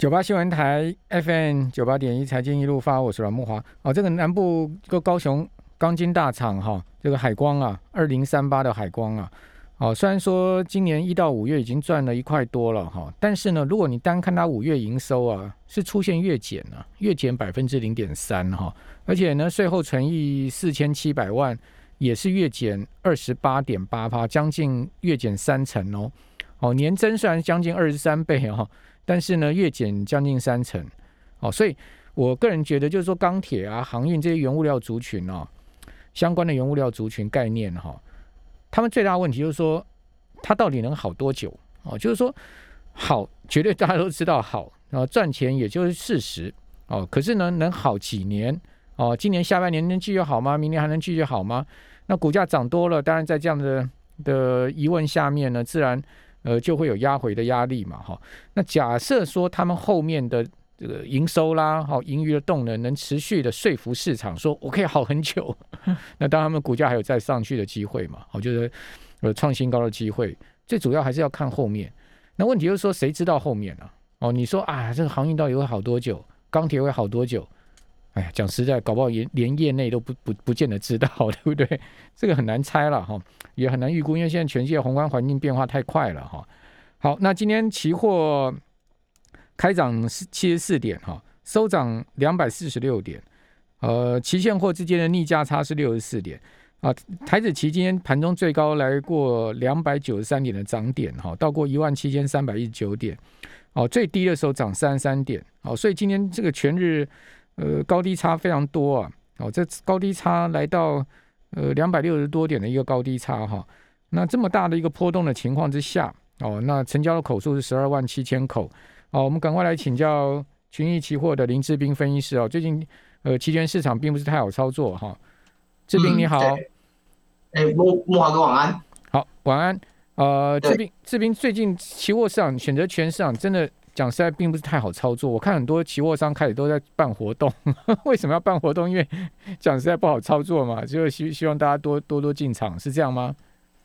九八新闻台 FM 九八点一财经一路发，我是阮木华。哦，这个南部个高雄钢筋大厂哈，这个海光啊，二零三八的海光啊，哦，虽然说今年一到五月已经赚了一块多了哈，但是呢，如果你单看它五月营收啊，是出现月减啊，月减百分之零点三哈，而且呢，税后存益四千七百万，也是月减二十八点八趴，将近月减三成哦。哦，年增虽然将近二十三倍哈。但是呢，月减将近三成，哦，所以我个人觉得，就是说钢铁啊、航运这些原物料族群哦，相关的原物料族群概念哈，他们最大的问题就是说，它到底能好多久？哦，就是说好，绝对大家都知道好，然后赚钱也就是事实哦。可是呢，能好几年？哦，今年下半年能继续好吗？明年还能继续好吗？那股价涨多了，当然在这样的的疑问下面呢，自然。呃，就会有压回的压力嘛，哈。那假设说他们后面的这个营收啦，哈，盈余的动能能持续的说服市场，说我可以好很久，那当他们股价还有再上去的机会嘛？我觉得呃创新高的机会，最主要还是要看后面。那问题就是说，谁知道后面呢？哦，你说啊，这个航运到底会好多久？钢铁会好多久？哎呀，讲实在，搞不好连连业内都不不不见得知道，对不对？这个很难猜了哈，也很难预估，因为现在全世界宏观环境变化太快了哈。好，那今天期货开涨七十四点哈，收涨两百四十六点，呃，期现货之间的逆价差是六十四点啊。台子期今天盘中最高来过两百九十三点的涨点哈，到过一万七千三百一十九点，哦，最低的时候涨三十三点，哦，所以今天这个全日。呃，高低差非常多啊！哦，这高低差来到呃两百六十多点的一个高低差哈。那这么大的一个波动的情况之下，哦，那成交的口数是十二万七千口。哦，我们赶快来请教群益期货的林志斌分析师哦。最近呃期权市场并不是太好操作哈。志斌你好。哎，木木华哥晚安。好，晚安。呃，志斌志斌最近期货市场选择权市场真的。讲实在并不是太好操作，我看很多期货商开始都在办活动，为什么要办活动？因为 讲实在不好操作嘛，就希希望大家多多多进场，是这样吗？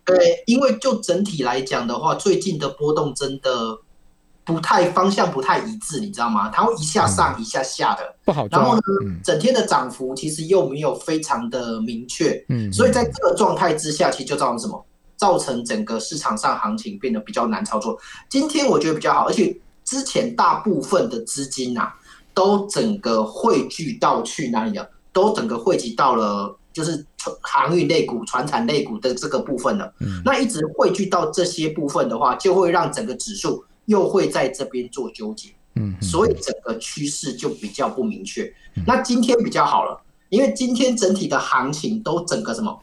对，因为就整体来讲的话，最近的波动真的不太方向不太一致，你知道吗？它会一下上一下下的，不好。然后呢，整天的涨幅其实又没有非常的明确，嗯，所以在这个状态之下，其实就造成什么？造成整个市场上行情变得比较难操作。今天我觉得比较好，而且。之前大部分的资金呐，都整个汇聚到去哪里了？都整个汇集到了，就是航运类股、船产类股的这个部分了。嗯，那一直汇聚到这些部分的话，就会让整个指数又会在这边做纠结。嗯，所以整个趋势就比较不明确。那今天比较好了，因为今天整体的行情都整个什么，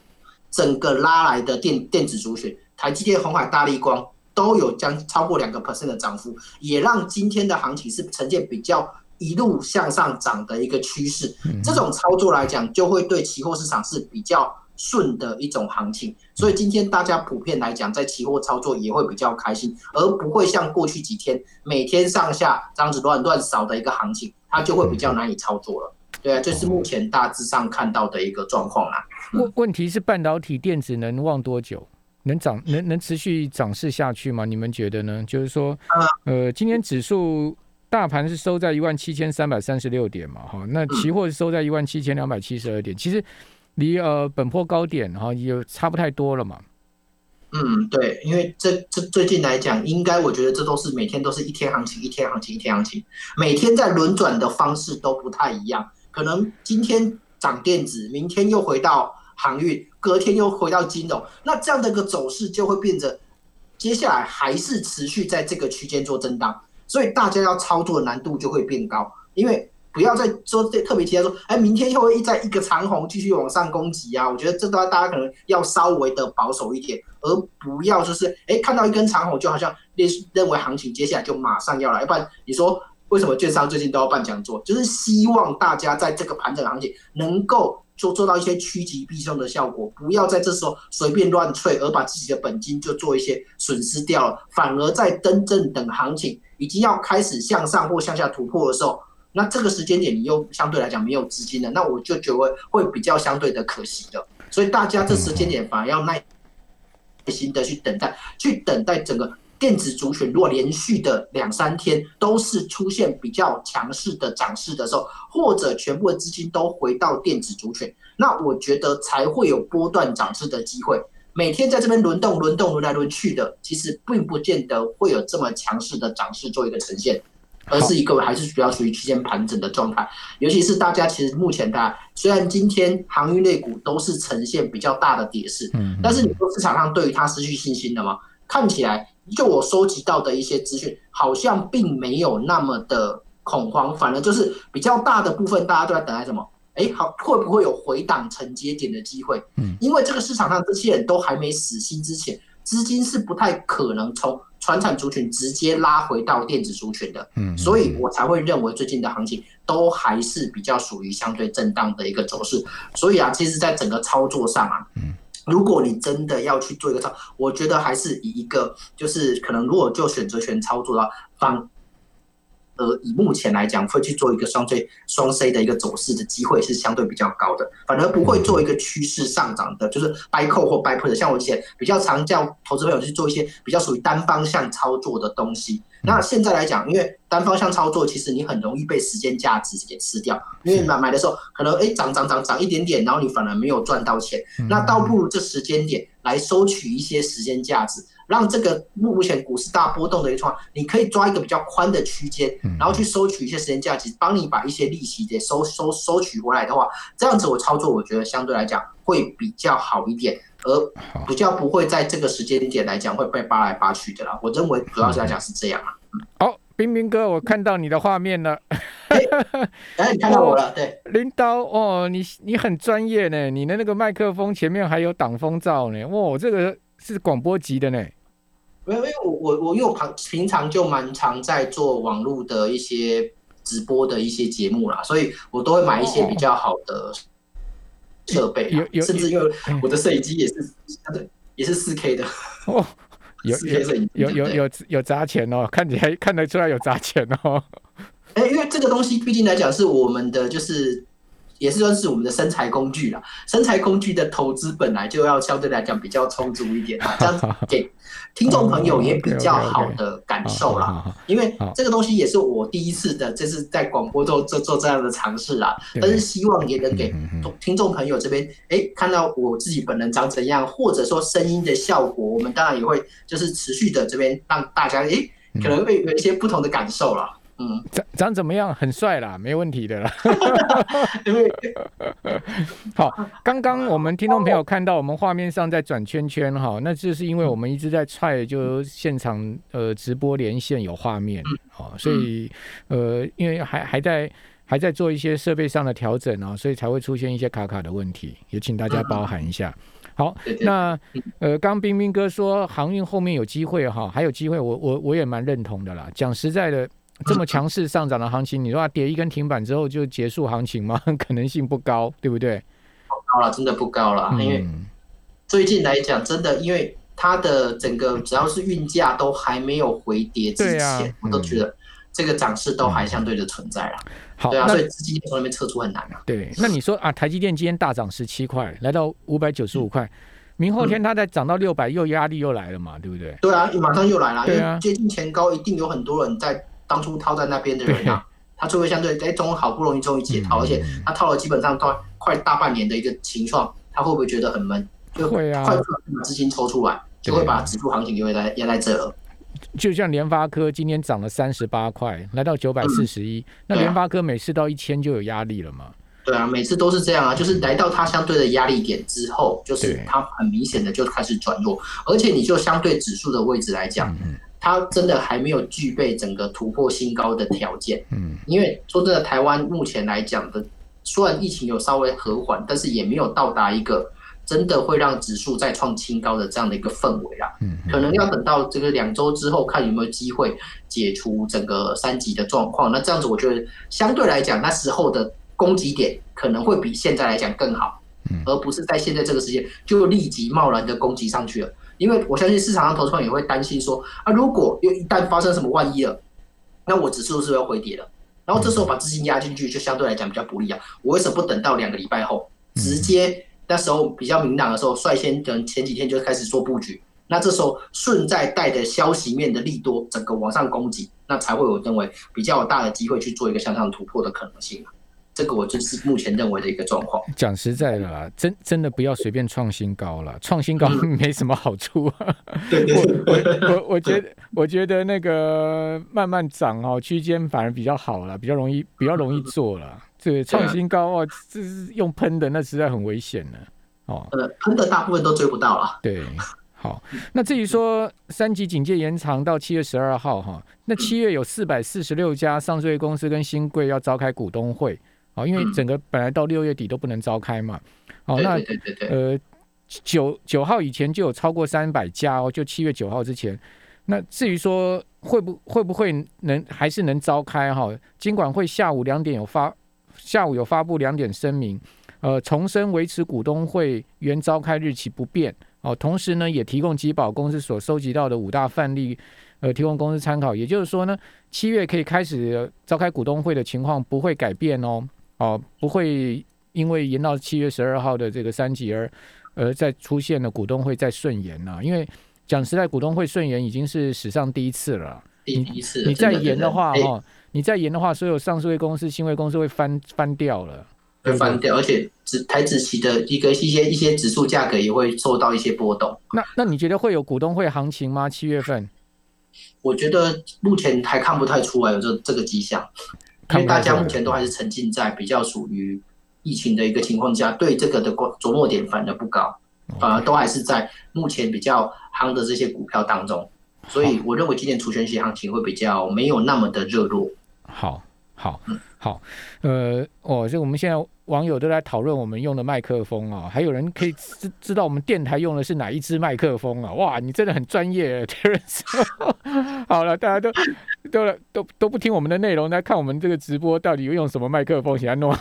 整个拉来的电电子主选，台积电、红海、大力光。都有将超过两个 percent 的涨幅，也让今天的行情是呈现比较一路向上涨的一个趋势。这种操作来讲，就会对期货市场是比较顺的一种行情。所以今天大家普遍来讲，在期货操作也会比较开心，而不会像过去几天每天上下这样子乱乱扫的一个行情，它就会比较难以操作了。对啊，这是目前大致上看到的一个状况啦。问问题是半导体电子能旺多久？能涨能能持续涨势下去吗？你们觉得呢？就是说，呃，今天指数大盘是收在一万七千三百三十六点嘛，哈，那期货是收在一万七千两百七十二点，其实离呃本波高点哈也差不太多了嘛。嗯，对，因为这这最近来讲，应该我觉得这都是每天都是一天行情，一天行情，一天行情，每天在轮转的方式都不太一样，可能今天涨电子，明天又回到。航运隔天又回到金融，那这样的一个走势就会变得，接下来还是持续在这个区间做震荡，所以大家要操作的难度就会变高。因为不要再说特别提到说，哎，明天又会再一个长红继续往上攻击啊！我觉得这段大家可能要稍微的保守一点，而不要就是哎看到一根长红就好像认认为行情接下来就马上要来，不然你说为什么券商最近都要办讲座？就是希望大家在这个盘整行情能够。做做到一些趋吉避凶的效果，不要在这时候随便乱吹，而把自己的本金就做一些损失掉了。反而在登正等行情已经要开始向上或向下突破的时候，那这个时间点你又相对来讲没有资金了，那我就觉得会比较相对的可惜的。所以大家这时间点反而要耐心的去等待，去等待整个。电子族群如果连续的两三天都是出现比较强势的涨势的时候，或者全部的资金都回到电子族群，那我觉得才会有波段涨势的机会。每天在这边轮动、轮动、轮来轮去的，其实并不见得会有这么强势的涨势做一个呈现，而是一个还是主要属于区间盘整的状态。尤其是大家其实目前大家虽然今天航运类股都是呈现比较大的跌势，嗯，但是你说市场上对于它失去信心了吗？看起来就我收集到的一些资讯，好像并没有那么的恐慌，反而就是比较大的部分，大家都在等待什么？哎，好，会不会有回档承接点的机会？嗯，因为这个市场上这些人都还没死心之前，资金是不太可能从传产族群直接拉回到电子族群的。嗯，所以我才会认为最近的行情都还是比较属于相对震荡的一个走势。所以啊，其实在整个操作上啊，嗯，如果你真的要去做一个操，我觉得还是以一个就是可能如果就选择权操作的话，方。呃，以目前来讲，会去做一个双 J 双 C 的一个走势的机会是相对比较高的，反而不会做一个趋势上涨的，就是 buy call 或 buy put。像我以前比较常叫投资朋友去做一些比较属于单方向操作的东西。那现在来讲，因为单方向操作，其实你很容易被时间价值给吃掉。因为买买的时候，可能哎涨涨涨涨一点点，然后你反而没有赚到钱。那倒不如这时间点来收取一些时间价值。让这个目前股市大波动的一况，你可以抓一个比较宽的区间，然后去收取一些时间价值，帮你把一些利息给收收收取回来的话，这样子我操作，我觉得相对来讲会比较好一点，而比较不会在这个时间点来讲会被扒来扒去的啦。我认为主要是来讲是这样啊。好，冰冰哥，我看到你的画面了。哎，你看到我了？对，领导哦，你你很专业呢，你的那个麦克风前面还有挡风罩呢，哇，这个。是广播级的呢，没有，因为我我我因为我平平常就蛮常在做网络的一些直播的一些节目啦，所以我都会买一些比较好的设备，有有，甚至因为我的摄影机也是它的也是四 K 的。哦，有 有有有有砸钱哦，看起来看得出来有砸钱哦，哎，因为这个东西毕竟来讲是我们的就是。也是算是我们的生财工具了，生财工具的投资本来就要相对来讲比较充足一点啊，这样子给听众朋友也比较好的感受啦。因为这个东西也是我第一次的，这是在广播做做做这样的尝试啦。但是希望也能给听众朋友这边，哎，看到我自己本人长怎样，或者说声音的效果，我们当然也会就是持续的这边让大家，哎，可能会有一些不同的感受了。嗯，长长怎么样？很帅啦，没问题的啦。好，刚刚我们听众朋友看到我们画面上在转圈圈哈，那这是因为我们一直在踹，就现场呃直播连线有画面，哦，所以呃因为还还在还在做一些设备上的调整啊，所以才会出现一些卡卡的问题，也请大家包涵一下。好，那呃刚冰冰哥说航运后面有机会哈，还有机会，我我我也蛮认同的啦。讲实在的。这么强势上涨的行情，你说跌一根停板之后就结束行情吗？可能性不高，对不对？不高了，真的不高了。因为最近来讲，真的，因为它的整个只要是运价都还没有回跌之前，我都觉得这个涨势都还相对的存在了。好，对啊，所以资金从那边撤出很难啊。对，那你说啊，台积电今天大涨十七块，来到五百九十五块，明后天它再涨到六百，又压力又来了嘛，对不对？对啊，马上又来了，因为接近前高，一定有很多人在。当初套在那边的人啊，他就会相对哎，终好不容易终于解套，而且他套了基本上快快大半年的一个情况，他会不会觉得很闷？就会啊，快速把资金抽出来，就会把指数行情就会在压在这了。就像联发科今天涨了三十八块，来到九百四十一，那联发科每次到一千就有压力了嘛？对啊，每次都是这样啊，就是来到它相对的压力点之后，就是它很明显的就开始转弱，而且你就相对指数的位置来讲。它真的还没有具备整个突破新高的条件，嗯，因为说真的，台湾目前来讲的，虽然疫情有稍微和缓，但是也没有到达一个真的会让指数再创新高的这样的一个氛围啦，嗯，可能要等到这个两周之后，看有没有机会解除整个三级的状况，那这样子我觉得相对来讲，那时候的攻击点可能会比现在来讲更好，嗯，而不是在现在这个时间就立即贸然的攻击上去了。因为我相信市场上投资者也会担心说啊，如果又一旦发生什么万一了，那我指数是要回跌了。然后这时候把资金压进去，就相对来讲比较不利啊。我为什么不等到两个礼拜后，直接那时候比较明朗的时候，率先等前几天就开始做布局？那这时候顺在带着消息面的利多，整个往上攻击，那才会有认为比较大的机会去做一个向上突破的可能性啊这个我就是目前认为的一个状况。讲实在的啦，真真的不要随便创新高了，创新高 没什么好处。我我我我 觉得我觉得那个慢慢涨哦，区间反而比较好了，比较容易比较容易做了。这创新高哦，这是用喷的，那实在很危险呢哦。呃，喷的大部分都追不到了。对，好。那至于说三级警戒延长到七月十二号哈，那七月有四百四十六家上市公司跟新贵要召开股东会。哦，因为整个本来到六月底都不能召开嘛。哦，那呃九九号以前就有超过三百家哦，就七月九号之前。那至于说会不会不会能还是能召开哈？尽管会下午两点有发，下午有发布两点声明，呃，重申维持股东会原召开日期不变。哦，同时呢也提供集宝公司所收集到的五大范例，呃，提供公司参考。也就是说呢，七月可以开始召开股东会的情况不会改变哦。哦，不会因为延到七月十二号的这个三级而，而再出现了股东会再顺延呐。因为讲实在，股东会顺延已经是史上第一次了。第一次，你再延的话，哈，你再延的话，所有上市公司、新会公司会翻翻掉了，会翻掉，而且指台子期的一个一些一些指数价格也会受到一些波动。那那你觉得会有股东会行情吗？七月份？我觉得目前还看不太出来有这这个迹象。因为大家目前都还是沉浸在比较属于疫情的一个情况下，对这个的琢磨点反而不高，反而都还是在目前比较夯的这些股票当中，所以我认为今年除权息行情会比较没有那么的热络。好，好，嗯。好，呃，哦，就我们现在网友都在讨论我们用的麦克风啊，还有人可以知知道我们电台用的是哪一支麦克风啊？哇，你真的很专业，Terence。好了，大家都都都都不听我们的内容，来看我们这个直播到底用什么麦克风？先弄。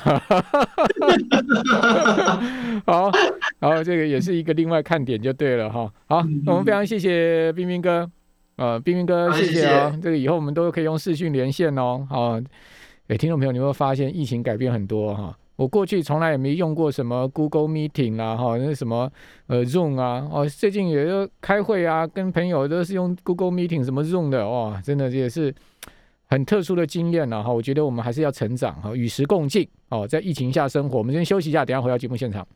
好，然后这个也是一个另外看点就对了哈。好，我们非常谢谢冰冰哥，呃，冰冰哥，谢谢啊，这个以后我们都可以用视讯连线哦，好。哎，听众朋友，你会发现疫情改变很多哈。我过去从来也没用过什么 Google Meeting 啊，哈，那什么呃 Zoom 啊，哦，最近也就开会啊，跟朋友都是用 Google Meeting 什么 Zoom 的，哇，真的也是很特殊的经验了哈。我觉得我们还是要成长哈，与时共进哦，在疫情下生活。我们先休息一下，等下回到节目现场。